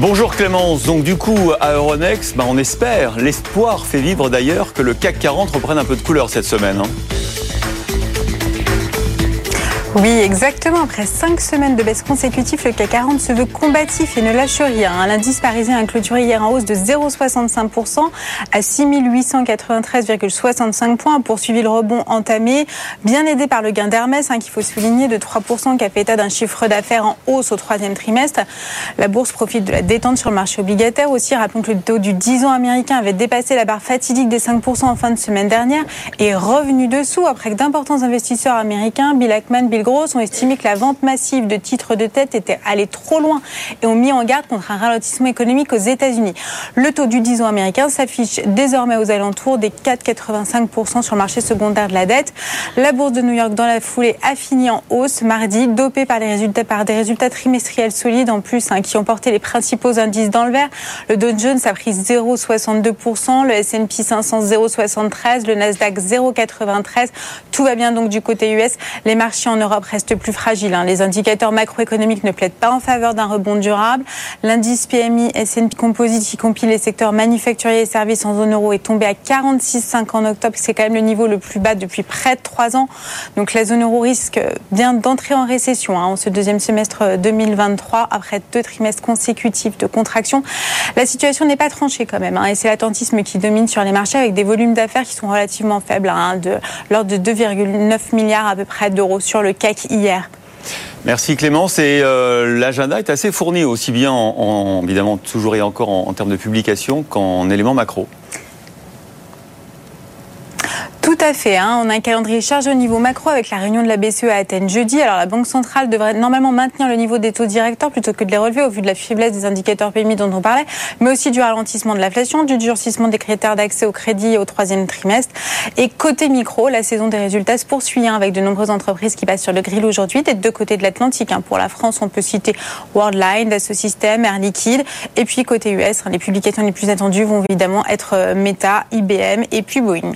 Bonjour Clémence, donc du coup à Euronext, bah, on espère, l'espoir fait vivre d'ailleurs que le CAC 40 reprenne un peu de couleur cette semaine. Hein. Oui, exactement. Après cinq semaines de baisse consécutive, le CAC 40 se veut combatif et ne lâche rien. L'indice parisien a clôturé hier en hausse de 0,65% à 6893,65 points, poursuivi le rebond entamé, bien aidé par le gain d'Hermès, hein, qu'il faut souligner, de 3%, qui a fait état d'un chiffre d'affaires en hausse au troisième trimestre. La bourse profite de la détente sur le marché obligataire aussi. Rappelons que le taux du 10 ans américain avait dépassé la barre fatidique des 5% en fin de semaine dernière et revenu dessous après que d'importants investisseurs américains, Bill Ackman, Bill Gross ont estimé que la vente massive de titres de tête était allée trop loin et ont mis en garde contre un ralentissement économique aux États-Unis. Le taux du 10 ans américain s'affiche désormais aux alentours des 4,85% sur le marché secondaire de la dette. La bourse de New York dans la foulée a fini en hausse mardi, dopée par, les résultats, par des résultats trimestriels solides en plus hein, qui ont porté les principaux indices dans le vert. Le Dow Jones a pris 0,62%, le S&P 500 0,73%, le Nasdaq 0,93%. Tout va bien donc du côté US. Les marchés en Europe reste plus fragile. Hein. Les indicateurs macroéconomiques ne plaident pas en faveur d'un rebond durable. L'indice PMI S&P Composite qui compile les secteurs manufacturiers et services en zone euro est tombé à 46,5 en octobre. C'est quand même le niveau le plus bas depuis près de trois ans. Donc la zone euro risque bien d'entrer en récession hein, en ce deuxième semestre 2023 après deux trimestres consécutifs de contraction. La situation n'est pas tranchée quand même hein, et c'est l'attentisme qui domine sur les marchés avec des volumes d'affaires qui sont relativement faibles, de l'ordre de 2,9 milliards à peu près d'euros sur le Merci Clémence. Et euh, l'agenda est assez fourni, aussi bien en, évidemment toujours et encore en, en termes de publication qu'en éléments macro. Tout à fait. Hein. On a un calendrier chargé au niveau macro avec la réunion de la BCE à Athènes jeudi. Alors la Banque centrale devrait normalement maintenir le niveau des taux directeurs plutôt que de les relever au vu de la faiblesse des indicateurs PMI dont on parlait, mais aussi du ralentissement de l'inflation, du durcissement des critères d'accès au crédit au troisième trimestre. Et côté micro, la saison des résultats se poursuit hein, avec de nombreuses entreprises qui passent sur le grill aujourd'hui des deux côtés de l'Atlantique. Hein. Pour la France, on peut citer Worldline, Dassault Air Liquide. Et puis côté US, les publications les plus attendues vont évidemment être euh, Meta, IBM et puis Boeing.